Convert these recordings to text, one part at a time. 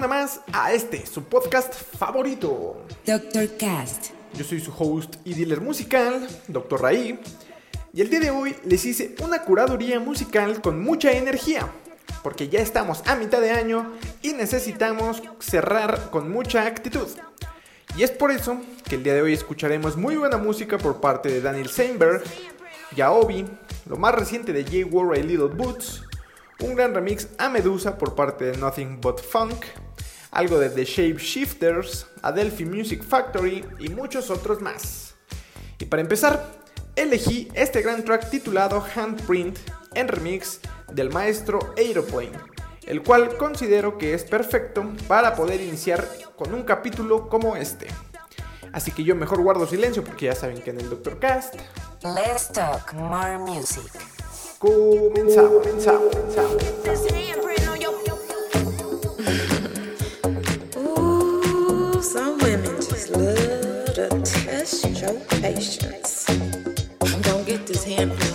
Semana más a este, su podcast favorito. Dr. Cast. Yo soy su host y dealer musical, Dr. Raí, y el día de hoy les hice una curaduría musical con mucha energía, porque ya estamos a mitad de año y necesitamos cerrar con mucha actitud. Y es por eso que el día de hoy escucharemos muy buena música por parte de Daniel Seinberg, Yaobi, lo más reciente de Jay Warra y Little Boots, un gran remix a Medusa por parte de Nothing But Funk, algo de The Shape Shifters, Adelphi Music Factory y muchos otros más. Y para empezar, elegí este gran track titulado Handprint en remix del maestro Aeroplane, el cual considero que es perfecto para poder iniciar con un capítulo como este. Así que yo mejor guardo silencio porque ya saben que en el Doctor Cast Let's talk more music. comenzamos, comenzamos, comenzamos. Some women just love to test your patience. I'm gonna get this handprint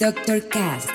Dr. Cast.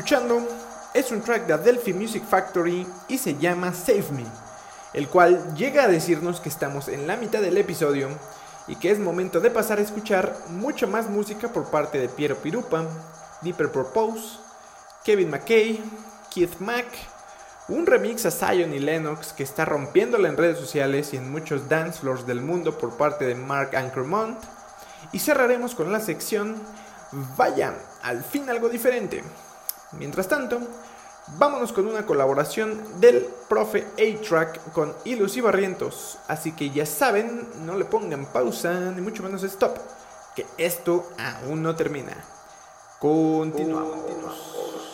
Escuchando es un track de Adelphi Music Factory y se llama Save Me, el cual llega a decirnos que estamos en la mitad del episodio y que es momento de pasar a escuchar mucha más música por parte de Piero Pirupa, Deeper Purpose, Kevin McKay, Keith Mack, un remix a Zion y Lennox que está rompiéndola en redes sociales y en muchos dance floors del mundo por parte de Mark Ankermont, y cerraremos con la sección Vaya, al fin algo diferente. Mientras tanto, vámonos con una colaboración del profe A-Track con Ilus y Barrientos. Así que ya saben, no le pongan pausa ni mucho menos stop, que esto aún no termina. Continuamos.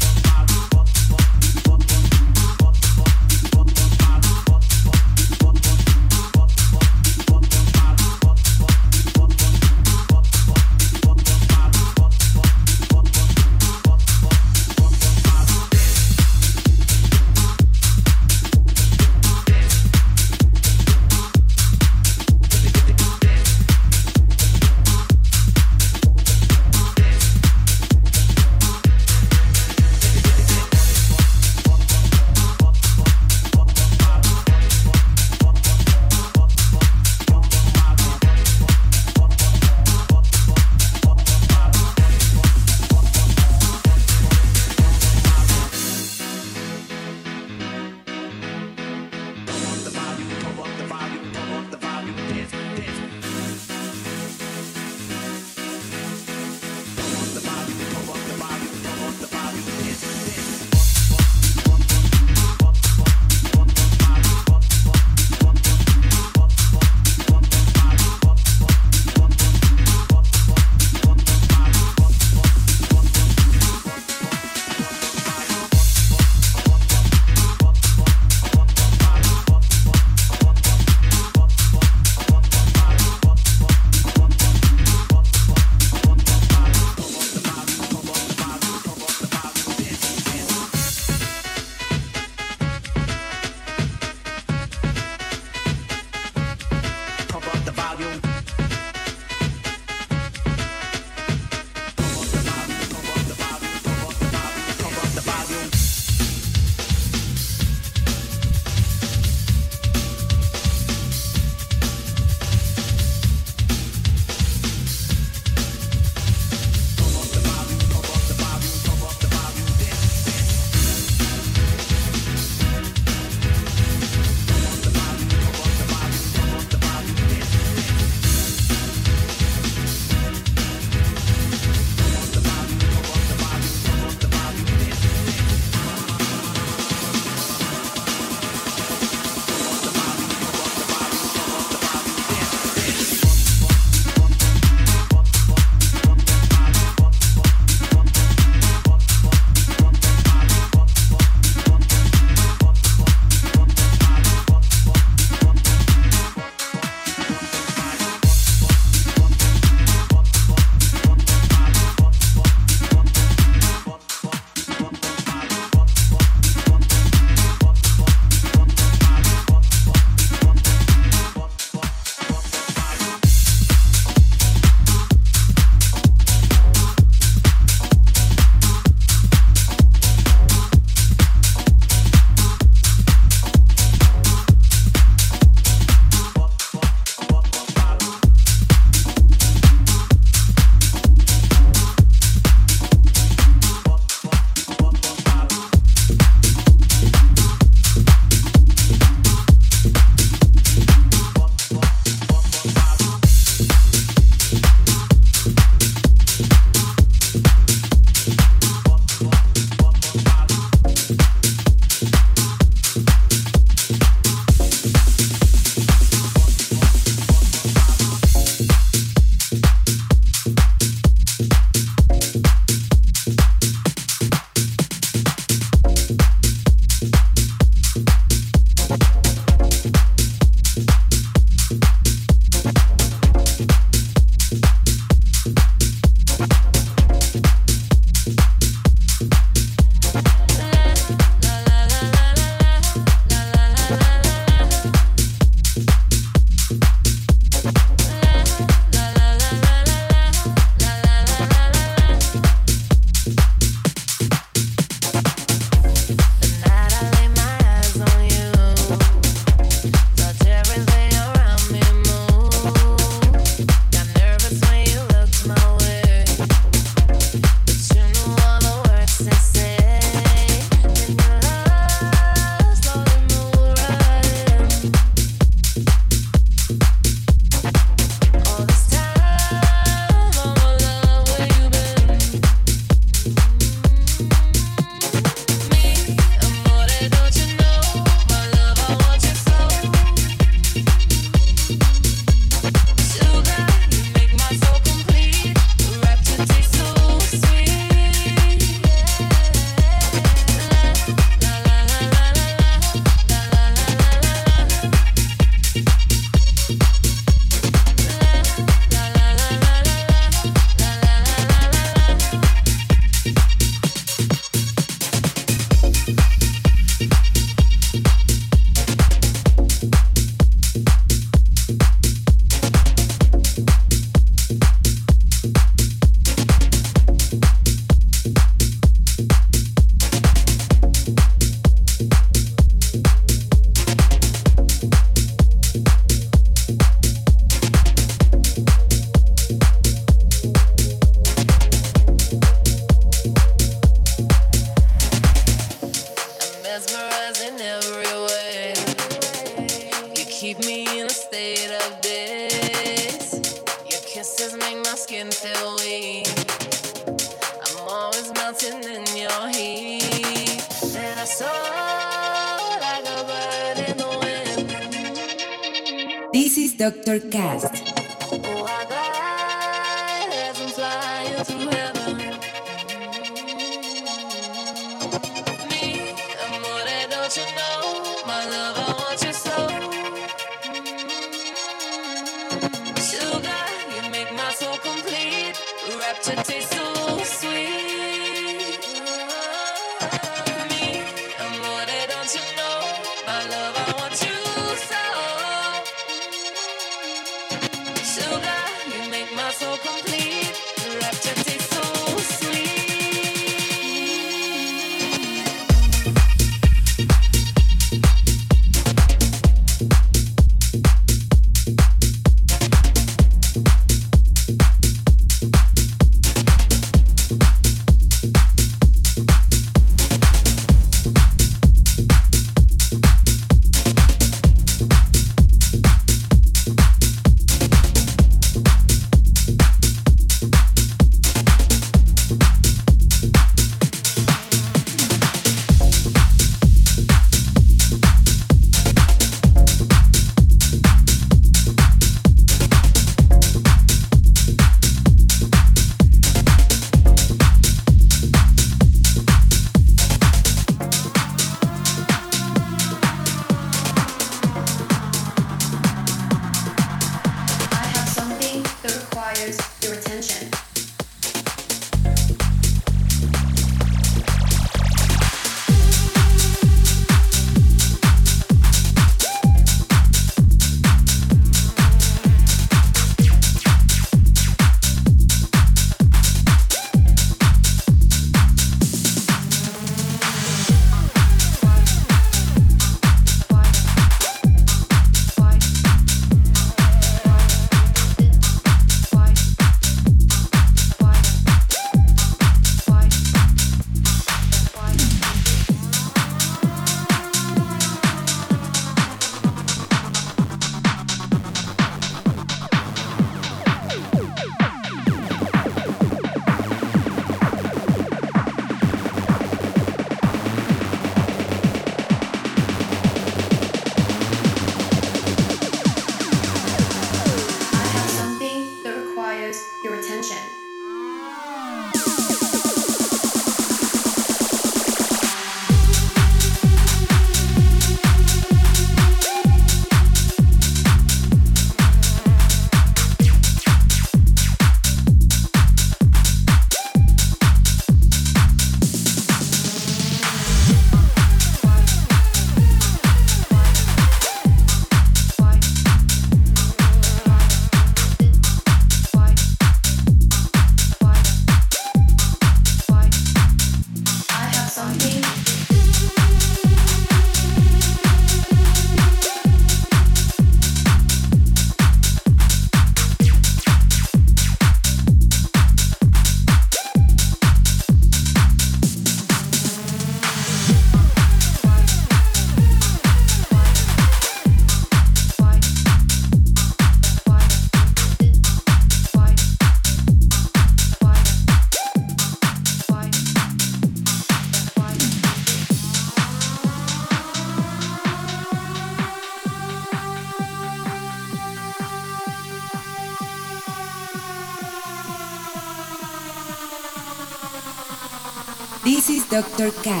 Dr.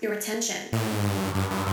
your attention.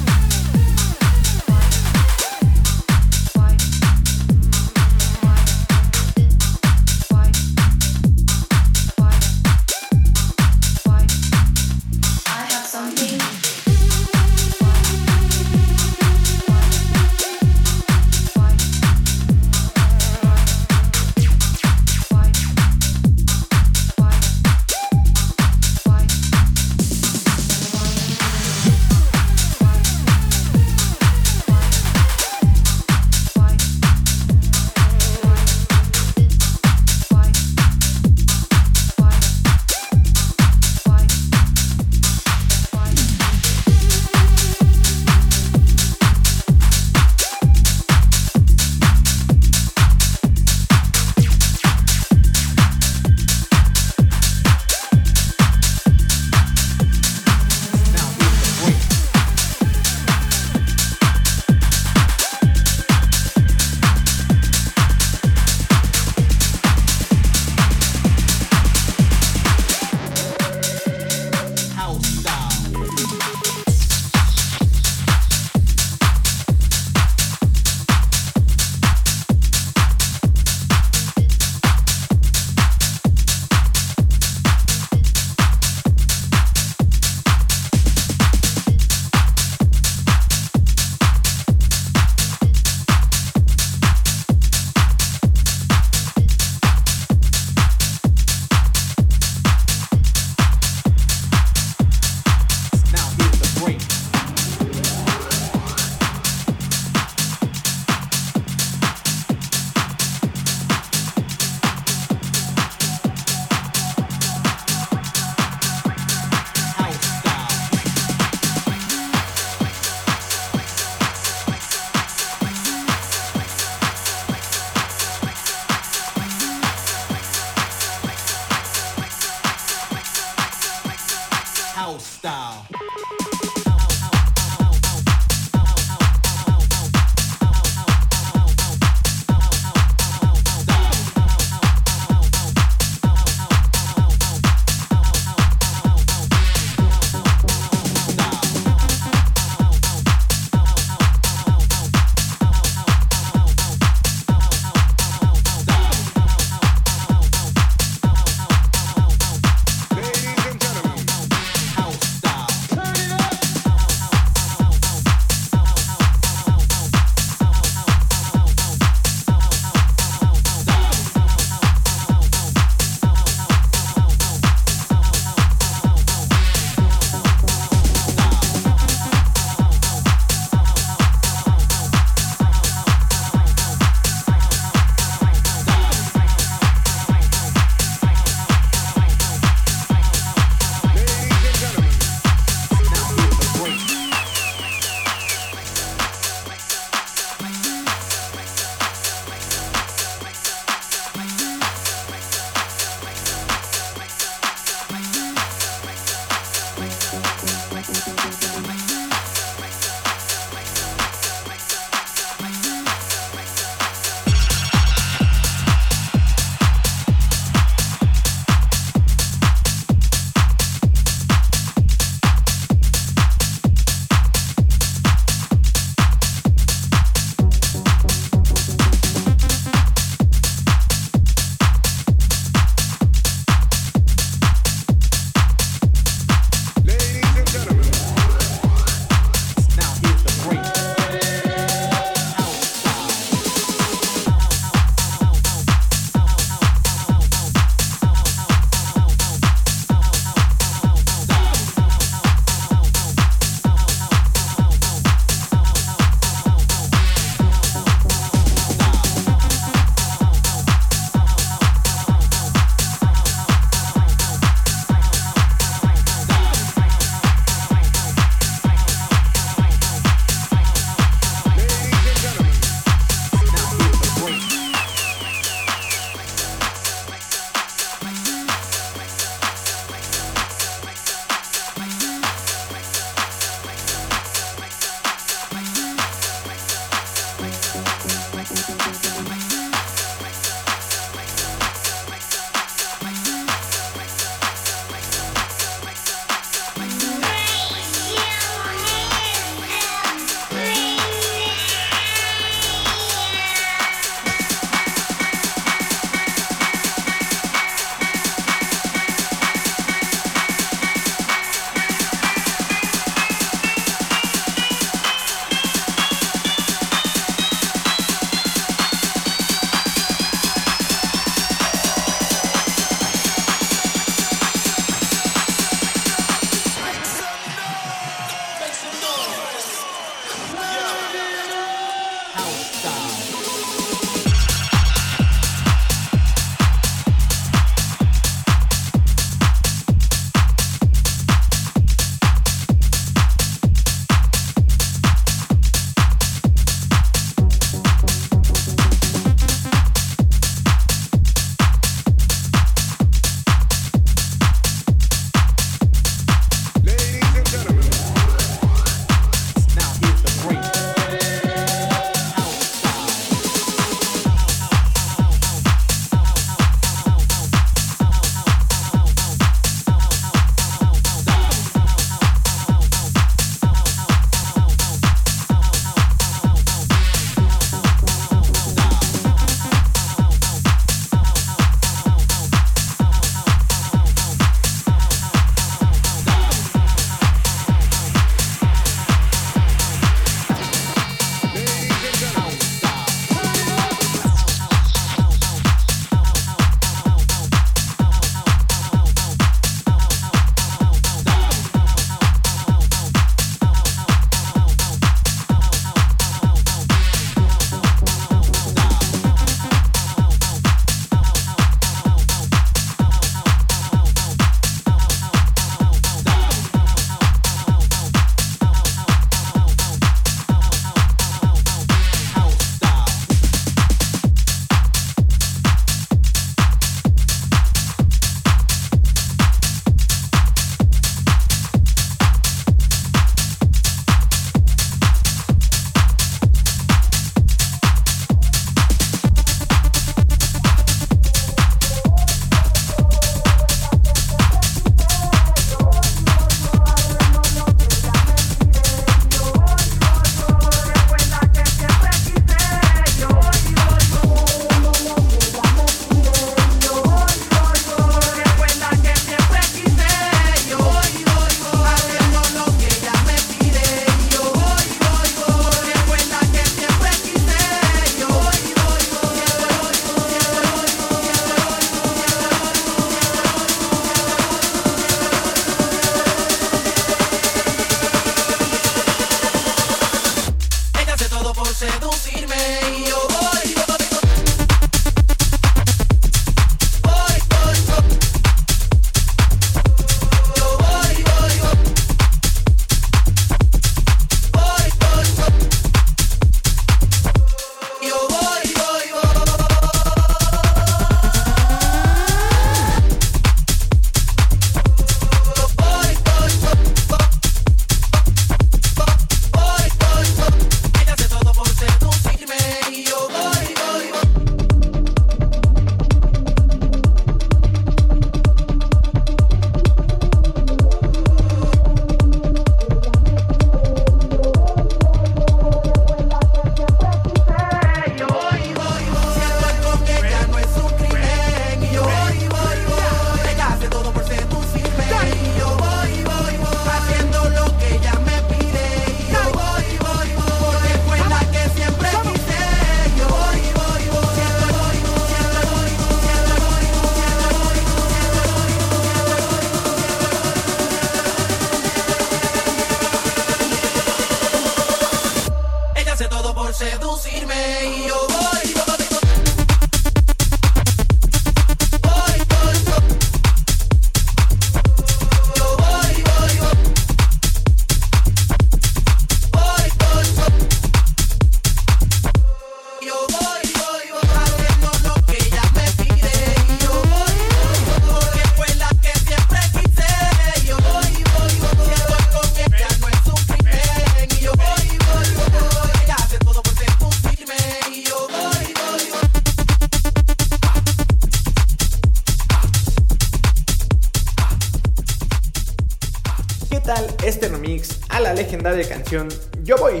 Yo Voy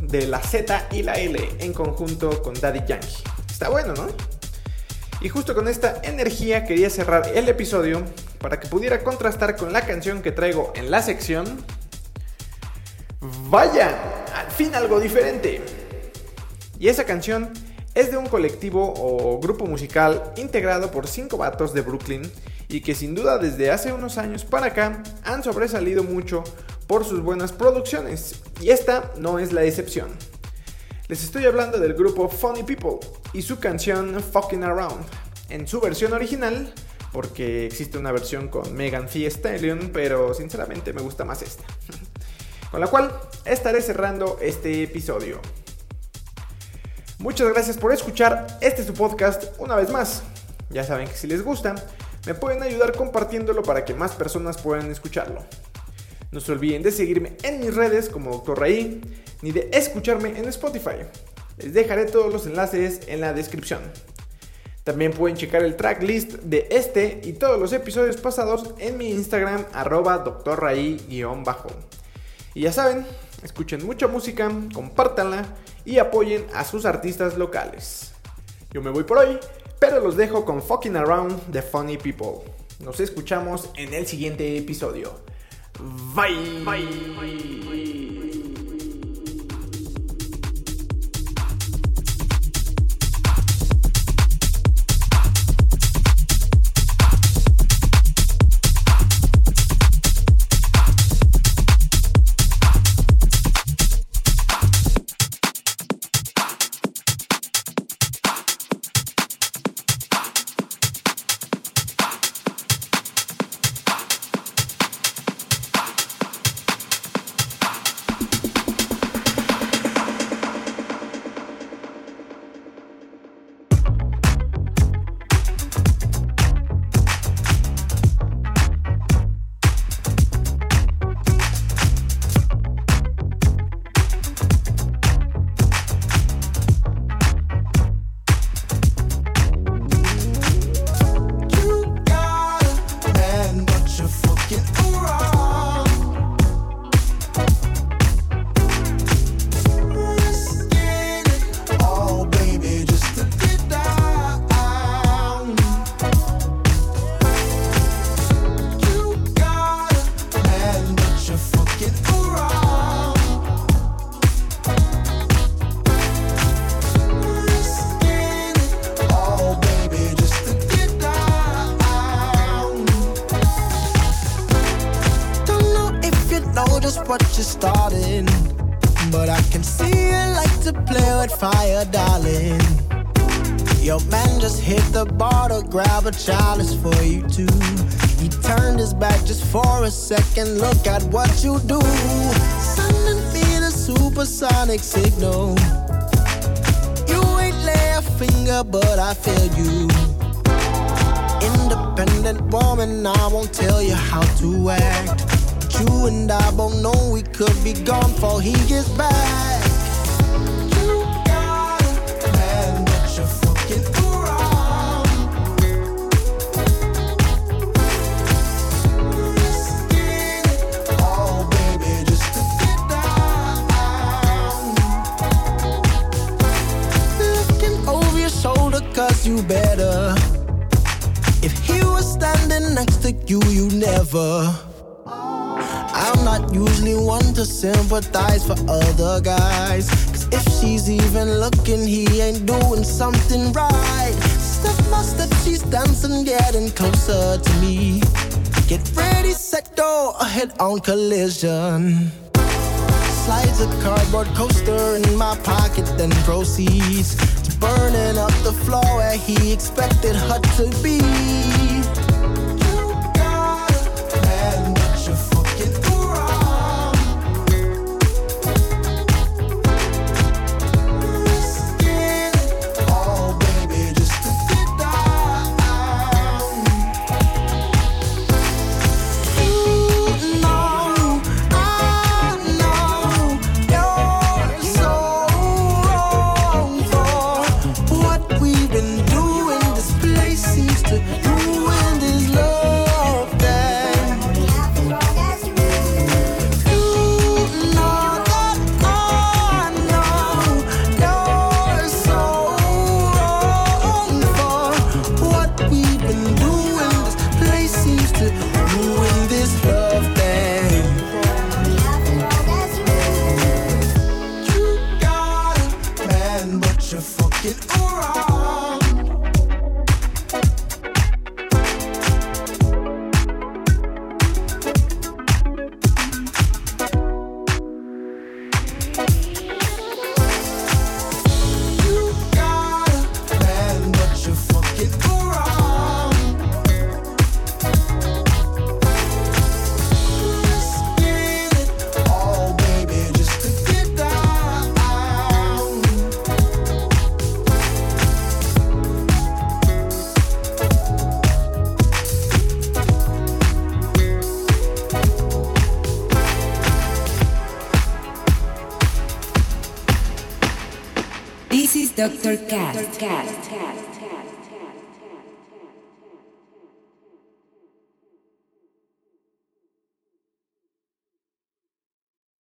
de la Z y la L en conjunto con Daddy Yankee? Está bueno, ¿no? Y justo con esta energía quería cerrar el episodio para que pudiera contrastar con la canción que traigo en la sección. Vaya, al fin algo diferente. Y esa canción es de un colectivo o grupo musical integrado por cinco vatos de Brooklyn y que sin duda desde hace unos años para acá han sobresalido mucho por sus buenas producciones. Y esta no es la excepción. Les estoy hablando del grupo Funny People y su canción Fucking Around. En su versión original, porque existe una versión con Megan Thee Stallion, pero sinceramente me gusta más esta. Con la cual estaré cerrando este episodio. Muchas gracias por escuchar este es su podcast una vez más. Ya saben que si les gusta, me pueden ayudar compartiéndolo para que más personas puedan escucharlo. No se olviden de seguirme en mis redes como Dr. Raí, ni de escucharme en Spotify. Les dejaré todos los enlaces en la descripción. También pueden checar el tracklist de este y todos los episodios pasados en mi Instagram drraí-bajo. Y ya saben, escuchen mucha música, compártanla y apoyen a sus artistas locales. Yo me voy por hoy, pero los dejo con Fucking Around the Funny People. Nos escuchamos en el siguiente episodio. バイ。バイ grab a chalice for you too. He turned his back just for a second. Look at what you do. Sending me the supersonic signal. You ain't lay a finger, but I feel you. Independent woman, I won't tell you how to act. You and I both know we could be gone before he gets back. Sympathize for other guys. Cause if she's even looking, he ain't doing something right. Step by step, she's dancing, getting closer to me. Get ready, set, go, head on collision. slides a cardboard coaster in my pocket, then proceeds to burning up the floor where he expected her to be.